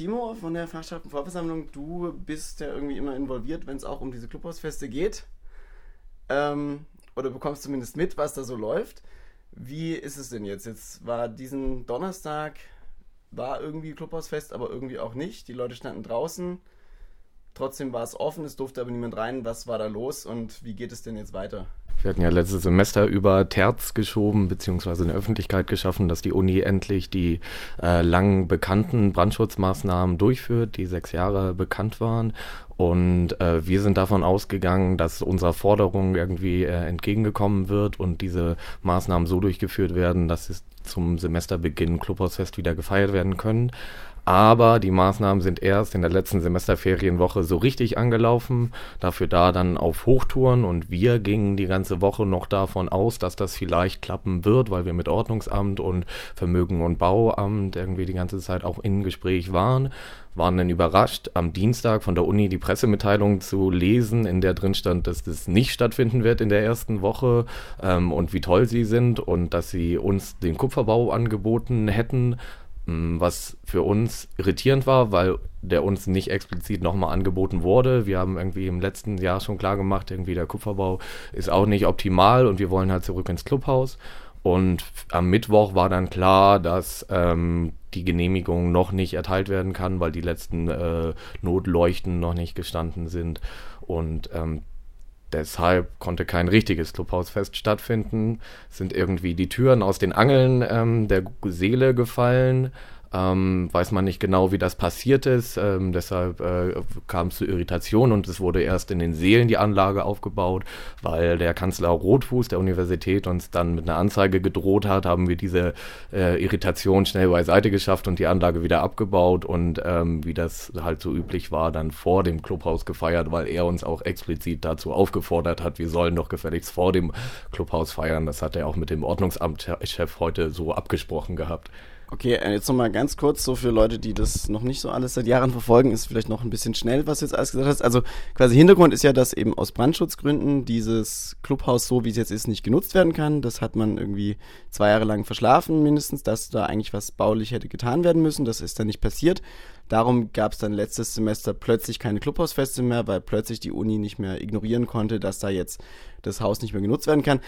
Timo von der Fachschaftenvorversammlung, du bist ja irgendwie immer involviert, wenn es auch um diese Clubhausfeste geht. Ähm, oder bekommst zumindest mit, was da so läuft. Wie ist es denn jetzt? Jetzt war diesen Donnerstag, war irgendwie Clubhausfest, aber irgendwie auch nicht. Die Leute standen draußen. Trotzdem war es offen, es durfte aber niemand rein. Was war da los und wie geht es denn jetzt weiter? Wir hatten ja letztes Semester über Terz geschoben, beziehungsweise eine Öffentlichkeit geschaffen, dass die Uni endlich die äh, lang bekannten Brandschutzmaßnahmen durchführt, die sechs Jahre bekannt waren. Und äh, wir sind davon ausgegangen, dass unserer Forderung irgendwie äh, entgegengekommen wird und diese Maßnahmen so durchgeführt werden, dass es zum Semesterbeginn Clubhausfest wieder gefeiert werden können. Aber die Maßnahmen sind erst in der letzten Semesterferienwoche so richtig angelaufen, dafür da dann auf Hochtouren. Und wir gingen die ganze Woche noch davon aus, dass das vielleicht klappen wird, weil wir mit Ordnungsamt und Vermögen und Bauamt irgendwie die ganze Zeit auch in Gespräch waren. Waren dann überrascht, am Dienstag von der Uni die Pressemitteilung zu lesen, in der drin stand, dass das nicht stattfinden wird in der ersten Woche ähm, und wie toll sie sind und dass sie uns den Kupferbau angeboten hätten, was für uns irritierend war, weil der uns nicht explizit nochmal angeboten wurde. Wir haben irgendwie im letzten Jahr schon klar gemacht, irgendwie der Kupferbau ist auch nicht optimal und wir wollen halt zurück ins Clubhaus. Und am Mittwoch war dann klar, dass ähm, die Genehmigung noch nicht erteilt werden kann, weil die letzten äh, Notleuchten noch nicht gestanden sind. Und ähm, Deshalb konnte kein richtiges Clubhausfest stattfinden, sind irgendwie die Türen aus den Angeln ähm, der Seele gefallen ähm, weiß man nicht genau, wie das passiert ist. Ähm, deshalb äh, kam es zu Irritation und es wurde erst in den Seelen die Anlage aufgebaut, weil der Kanzler Rotfuß der Universität uns dann mit einer Anzeige gedroht hat, haben wir diese äh, Irritation schnell beiseite geschafft und die Anlage wieder abgebaut und ähm, wie das halt so üblich war, dann vor dem Clubhaus gefeiert, weil er uns auch explizit dazu aufgefordert hat, wir sollen doch gefälligst vor dem Clubhaus feiern. Das hat er auch mit dem Ordnungsamtchef heute so abgesprochen gehabt. Okay, äh, jetzt nochmal ganz kurz, so für Leute, die das noch nicht so alles seit Jahren verfolgen, ist vielleicht noch ein bisschen schnell, was du jetzt alles gesagt hast. Also quasi Hintergrund ist ja, dass eben aus Brandschutzgründen dieses Clubhaus so, wie es jetzt ist, nicht genutzt werden kann. Das hat man irgendwie zwei Jahre lang verschlafen, mindestens, dass da eigentlich was baulich hätte getan werden müssen. Das ist dann nicht passiert. Darum gab es dann letztes Semester plötzlich keine Clubhausfeste mehr, weil plötzlich die Uni nicht mehr ignorieren konnte, dass da jetzt das Haus nicht mehr genutzt werden kann.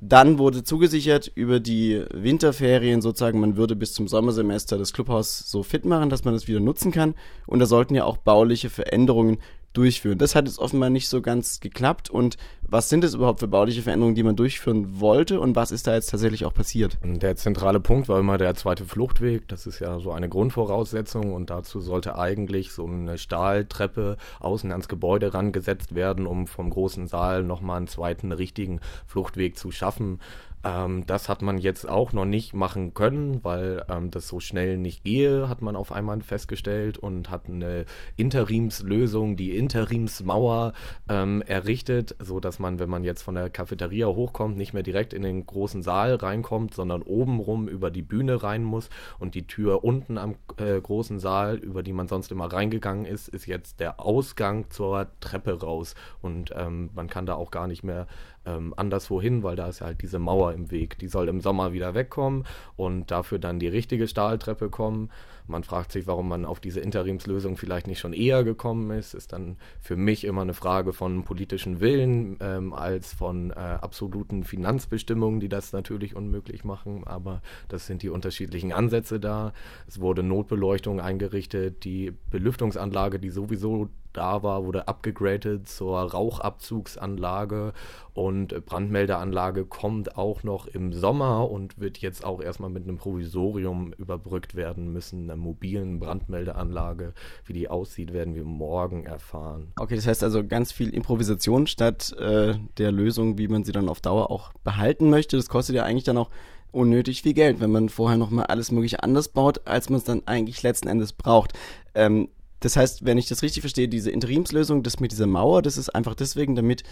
Dann wurde zugesichert über die Winterferien sozusagen, man würde bis zum Sommersemester das Clubhaus so fit machen, dass man es wieder nutzen kann. Und da sollten ja auch bauliche Veränderungen durchführen. Das hat jetzt offenbar nicht so ganz geklappt. Und was sind es überhaupt für bauliche Veränderungen, die man durchführen wollte und was ist da jetzt tatsächlich auch passiert? Der zentrale Punkt war immer der zweite Fluchtweg. Das ist ja so eine Grundvoraussetzung und dazu sollte eigentlich so eine Stahltreppe außen ans Gebäude rangesetzt werden, um vom großen Saal nochmal einen zweiten richtigen Fluchtweg zu schaffen. Ähm, das hat man jetzt auch noch nicht machen können, weil ähm, das so schnell nicht gehe, hat man auf einmal festgestellt und hat eine Interimslösung, die Interimsmauer ähm, errichtet, so dass man, wenn man jetzt von der Cafeteria hochkommt, nicht mehr direkt in den großen Saal reinkommt, sondern obenrum über die Bühne rein muss und die Tür unten am äh, großen Saal, über die man sonst immer reingegangen ist, ist jetzt der Ausgang zur Treppe raus und ähm, man kann da auch gar nicht mehr ähm, anderswo hin, weil da ist ja halt diese Mauer im Weg. Die soll im Sommer wieder wegkommen und dafür dann die richtige Stahltreppe kommen. Man fragt sich, warum man auf diese Interimslösung vielleicht nicht schon eher gekommen ist. Ist dann für mich immer eine Frage von politischen Willen ähm, als von äh, absoluten Finanzbestimmungen, die das natürlich unmöglich machen. Aber das sind die unterschiedlichen Ansätze da. Es wurde Notbeleuchtung eingerichtet, die Belüftungsanlage, die sowieso da war, wurde abgegradet zur Rauchabzugsanlage und Brandmeldeanlage kommt auch noch im Sommer und wird jetzt auch erstmal mit einem Provisorium überbrückt werden müssen, einer mobilen Brandmeldeanlage. Wie die aussieht, werden wir morgen erfahren. Okay, das heißt also ganz viel Improvisation statt äh, der Lösung, wie man sie dann auf Dauer auch behalten möchte. Das kostet ja eigentlich dann auch unnötig viel Geld, wenn man vorher nochmal alles mögliche anders baut, als man es dann eigentlich letzten Endes braucht. Ähm, das heißt, wenn ich das richtig verstehe, diese Interimslösung, das mit dieser Mauer, das ist einfach deswegen, damit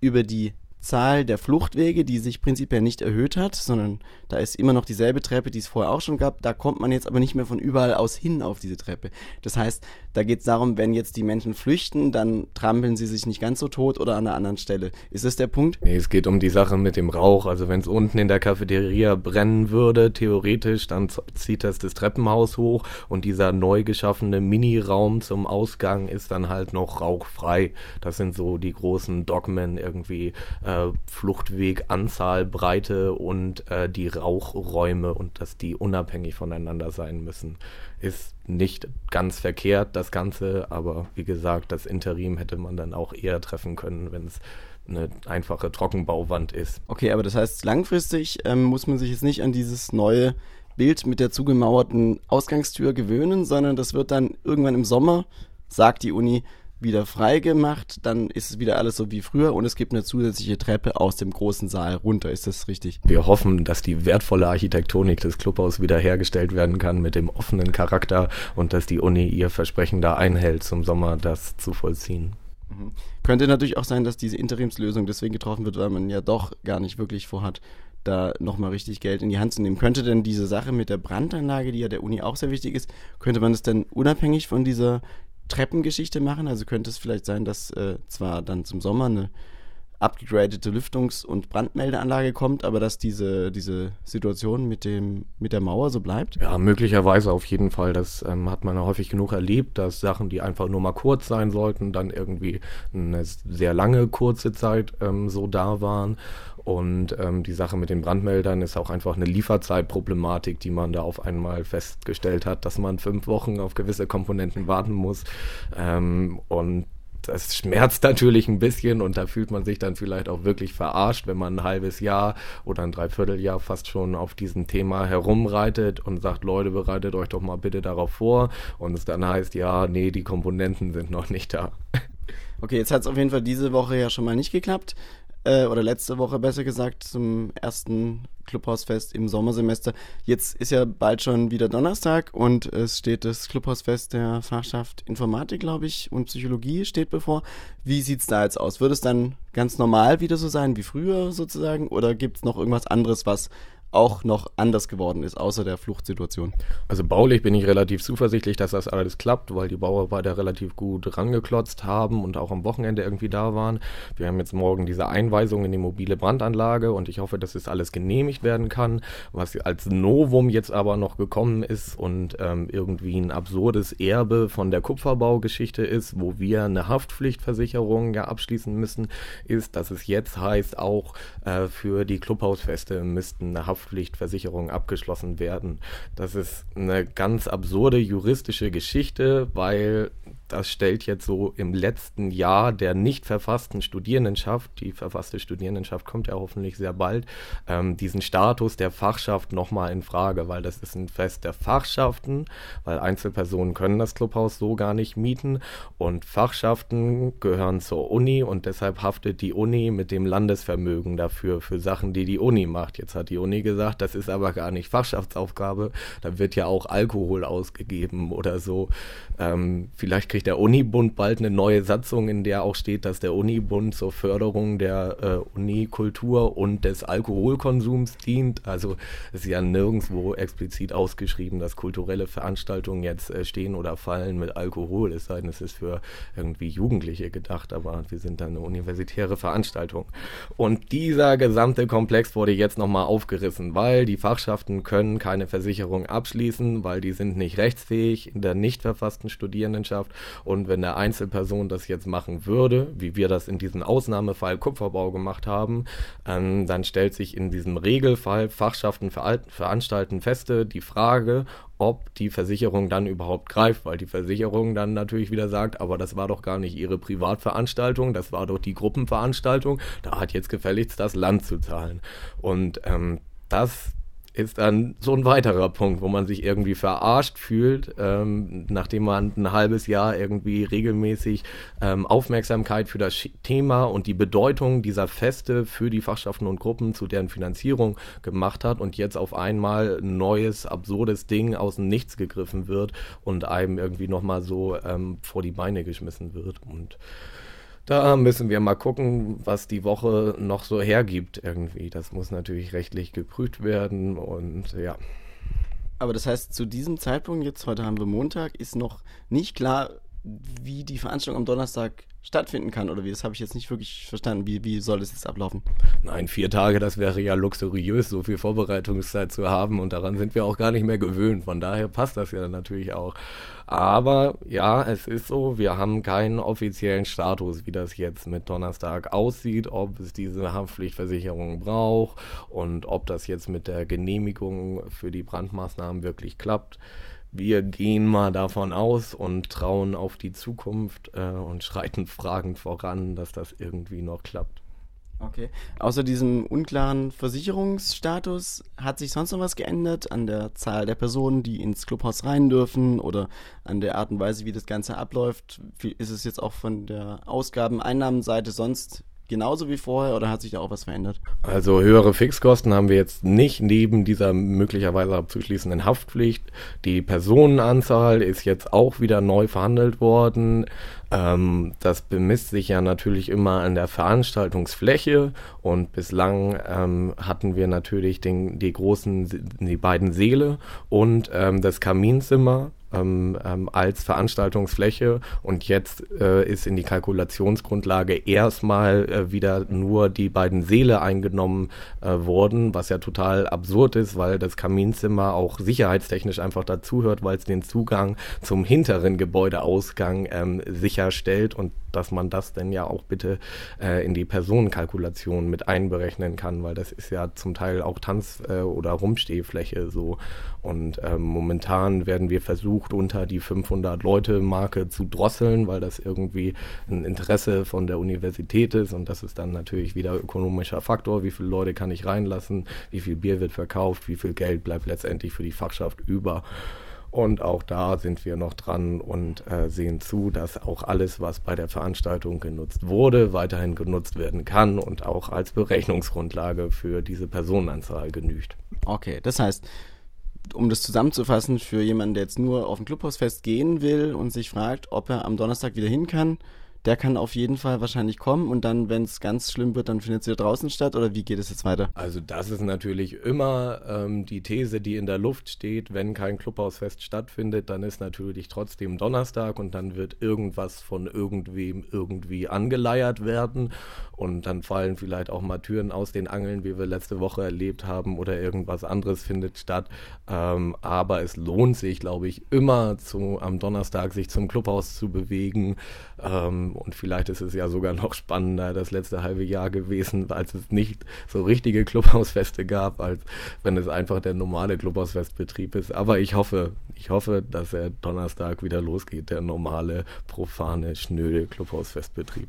über die Zahl der Fluchtwege, die sich prinzipiell nicht erhöht hat, sondern da ist immer noch dieselbe Treppe, die es vorher auch schon gab. Da kommt man jetzt aber nicht mehr von überall aus hin auf diese Treppe. Das heißt, da geht es darum, wenn jetzt die Menschen flüchten, dann trampeln sie sich nicht ganz so tot oder an einer anderen Stelle. Ist das der Punkt? Nee, es geht um die Sache mit dem Rauch. Also wenn es unten in der Cafeteria brennen würde, theoretisch, dann zieht das das Treppenhaus hoch und dieser neu geschaffene Mini-Raum zum Ausgang ist dann halt noch rauchfrei. Das sind so die großen Dogmen irgendwie äh, Fluchtweg, Anzahl, Breite und äh, die Rauchräume und dass die unabhängig voneinander sein müssen. Ist nicht ganz verkehrt, das Ganze, aber wie gesagt, das Interim hätte man dann auch eher treffen können, wenn es eine einfache Trockenbauwand ist. Okay, aber das heißt, langfristig ähm, muss man sich jetzt nicht an dieses neue Bild mit der zugemauerten Ausgangstür gewöhnen, sondern das wird dann irgendwann im Sommer, sagt die Uni, wieder freigemacht, dann ist es wieder alles so wie früher und es gibt eine zusätzliche Treppe aus dem großen Saal runter. Ist das richtig? Wir hoffen, dass die wertvolle Architektonik des Clubhaus wiederhergestellt werden kann mit dem offenen Charakter und dass die Uni ihr Versprechen da einhält, zum Sommer das zu vollziehen. Mhm. Könnte natürlich auch sein, dass diese Interimslösung deswegen getroffen wird, weil man ja doch gar nicht wirklich vorhat, da nochmal richtig Geld in die Hand zu nehmen. Könnte denn diese Sache mit der Brandanlage, die ja der Uni auch sehr wichtig ist, könnte man das denn unabhängig von dieser Treppengeschichte machen. Also könnte es vielleicht sein, dass äh, zwar dann zum Sommer eine abgegradete Lüftungs- und Brandmeldeanlage kommt, aber dass diese, diese Situation mit, dem, mit der Mauer so bleibt? Ja, möglicherweise auf jeden Fall. Das ähm, hat man ja häufig genug erlebt, dass Sachen, die einfach nur mal kurz sein sollten, dann irgendwie eine sehr lange, kurze Zeit ähm, so da waren. Und ähm, die Sache mit den Brandmeldern ist auch einfach eine Lieferzeitproblematik, die man da auf einmal festgestellt hat, dass man fünf Wochen auf gewisse Komponenten warten muss. Ähm, und das schmerzt natürlich ein bisschen und da fühlt man sich dann vielleicht auch wirklich verarscht, wenn man ein halbes Jahr oder ein Dreivierteljahr fast schon auf diesem Thema herumreitet und sagt, Leute, bereitet euch doch mal bitte darauf vor und es dann heißt, ja, nee, die Komponenten sind noch nicht da. Okay, jetzt hat es auf jeden Fall diese Woche ja schon mal nicht geklappt äh, oder letzte Woche besser gesagt, zum ersten Clubhausfest im Sommersemester. Jetzt ist ja bald schon wieder Donnerstag und es steht das Clubhausfest der Fachschaft Informatik, glaube ich, und Psychologie steht bevor. Wie sieht es da jetzt aus? Wird es dann ganz normal wieder so sein wie früher sozusagen oder gibt es noch irgendwas anderes, was auch noch anders geworden ist, außer der Fluchtsituation. Also baulich bin ich relativ zuversichtlich, dass das alles klappt, weil die Bauarbeiter relativ gut rangeklotzt haben und auch am Wochenende irgendwie da waren. Wir haben jetzt morgen diese Einweisung in die mobile Brandanlage und ich hoffe, dass das alles genehmigt werden kann. Was als Novum jetzt aber noch gekommen ist und ähm, irgendwie ein absurdes Erbe von der Kupferbaugeschichte ist, wo wir eine Haftpflichtversicherung ja abschließen müssen, ist, dass es jetzt heißt, auch äh, für die Clubhausfeste müssten eine Haftpflicht Haftpflichtversicherungen abgeschlossen werden. Das ist eine ganz absurde juristische Geschichte, weil das stellt jetzt so im letzten Jahr der nicht verfassten Studierendenschaft, die verfasste Studierendenschaft kommt ja hoffentlich sehr bald, ähm, diesen Status der Fachschaft nochmal in Frage, weil das ist ein Fest der Fachschaften, weil Einzelpersonen können das Clubhaus so gar nicht mieten und Fachschaften gehören zur Uni und deshalb haftet die Uni mit dem Landesvermögen dafür, für Sachen, die die Uni macht. Jetzt hat die Uni gesagt, das ist aber gar nicht Fachschaftsaufgabe, da wird ja auch Alkohol ausgegeben oder so. Ähm, vielleicht kriegt der Unibund bald eine neue Satzung, in der auch steht, dass der Unibund zur Förderung der äh, Unikultur und des Alkoholkonsums dient. Also ist ja nirgendwo explizit ausgeschrieben, dass kulturelle Veranstaltungen jetzt äh, stehen oder fallen mit Alkohol. Es sei denn, es ist für irgendwie Jugendliche gedacht, aber wir sind dann eine universitäre Veranstaltung. Und dieser gesamte Komplex wurde jetzt nochmal aufgerissen, weil die Fachschaften können keine Versicherung abschließen, weil die sind nicht rechtsfähig in der nicht verfassten Studierendenschaft und wenn eine Einzelperson das jetzt machen würde, wie wir das in diesem Ausnahmefall Kupferbau gemacht haben, ähm, dann stellt sich in diesem Regelfall Fachschaften veranstalten Feste die Frage, ob die Versicherung dann überhaupt greift, weil die Versicherung dann natürlich wieder sagt, aber das war doch gar nicht ihre Privatveranstaltung, das war doch die Gruppenveranstaltung, da hat jetzt gefälligst das Land zu zahlen. Und ähm, das ist dann so ein weiterer Punkt, wo man sich irgendwie verarscht fühlt, ähm, nachdem man ein halbes Jahr irgendwie regelmäßig ähm, Aufmerksamkeit für das Thema und die Bedeutung dieser Feste für die Fachschaften und Gruppen zu deren Finanzierung gemacht hat und jetzt auf einmal ein neues, absurdes Ding aus dem Nichts gegriffen wird und einem irgendwie nochmal so ähm, vor die Beine geschmissen wird. Und Da müssen wir mal gucken, was die Woche noch so hergibt irgendwie. Das muss natürlich rechtlich geprüft werden und ja. Aber das heißt, zu diesem Zeitpunkt, jetzt heute haben wir Montag, ist noch nicht klar, wie die Veranstaltung am Donnerstag stattfinden kann oder wie? Das habe ich jetzt nicht wirklich verstanden. Wie, wie soll das jetzt ablaufen? Nein, vier Tage, das wäre ja luxuriös, so viel Vorbereitungszeit zu haben und daran sind wir auch gar nicht mehr gewöhnt. Von daher passt das ja natürlich auch. Aber ja, es ist so, wir haben keinen offiziellen Status, wie das jetzt mit Donnerstag aussieht, ob es diese Haftpflichtversicherung braucht und ob das jetzt mit der Genehmigung für die Brandmaßnahmen wirklich klappt wir gehen mal davon aus und trauen auf die Zukunft äh, und schreiten fragend voran, dass das irgendwie noch klappt. Okay. Außer diesem unklaren Versicherungsstatus hat sich sonst noch was geändert an der Zahl der Personen, die ins Clubhaus rein dürfen oder an der Art und Weise, wie das Ganze abläuft? Ist es jetzt auch von der Ausgaben-Einnahmenseite sonst genauso wie vorher oder hat sich da auch was verändert? Also höhere Fixkosten haben wir jetzt nicht neben dieser möglicherweise abzuschließenden Haftpflicht. Die Personenanzahl ist jetzt auch wieder neu verhandelt worden. Ähm, das bemisst sich ja natürlich immer an der Veranstaltungsfläche und bislang ähm, hatten wir natürlich den, die großen, die beiden Seele und ähm, das Kaminzimmer ähm, ähm, als Veranstaltungsfläche und jetzt äh, ist in die Kalkulationsgrundlage erstmal äh, wieder nur die beiden Säle eingenommen äh, worden, was ja total absurd ist, weil das Kaminzimmer auch sicherheitstechnisch einfach dazuhört, weil es den Zugang zum hinteren Gebäudeausgang ähm, sicherstellt und dass man das denn ja auch bitte äh, in die Personenkalkulation mit einberechnen kann, weil das ist ja zum Teil auch Tanz- äh, oder Rumstehfläche so. Und ähm, momentan werden wir versucht, unter die 500-Leute-Marke zu drosseln, weil das irgendwie ein Interesse von der Universität ist und das ist dann natürlich wieder ökonomischer Faktor. Wie viele Leute kann ich reinlassen? Wie viel Bier wird verkauft? Wie viel Geld bleibt letztendlich für die Fachschaft über? Und auch da sind wir noch dran und äh, sehen zu, dass auch alles, was bei der Veranstaltung genutzt wurde, weiterhin genutzt werden kann und auch als Berechnungsgrundlage für diese Personenanzahl genügt. Okay, das heißt, um das zusammenzufassen, für jemanden, der jetzt nur auf ein Clubhausfest gehen will und sich fragt, ob er am Donnerstag wieder hin kann, der kann auf jeden Fall wahrscheinlich kommen und dann, wenn es ganz schlimm wird, dann findet es wieder draußen statt oder wie geht es jetzt weiter? Also das ist natürlich immer ähm, die These, die in der Luft steht, wenn kein Clubhausfest stattfindet, dann ist natürlich trotzdem Donnerstag und dann wird irgendwas von irgendwem irgendwie angeleiert werden und dann fallen vielleicht auch mal Türen aus den Angeln, wie wir letzte Woche erlebt haben oder irgendwas anderes findet statt. Ähm, aber es lohnt sich, glaube ich, immer zu, am Donnerstag sich zum Clubhaus zu bewegen. Ähm, und vielleicht ist es ja sogar noch spannender das letzte halbe Jahr gewesen, als es nicht so richtige Clubhausfeste gab, als wenn es einfach der normale Clubhausfestbetrieb ist. Aber ich hoffe, ich hoffe, dass er Donnerstag wieder losgeht, der normale, profane, schnöde Clubhausfestbetrieb.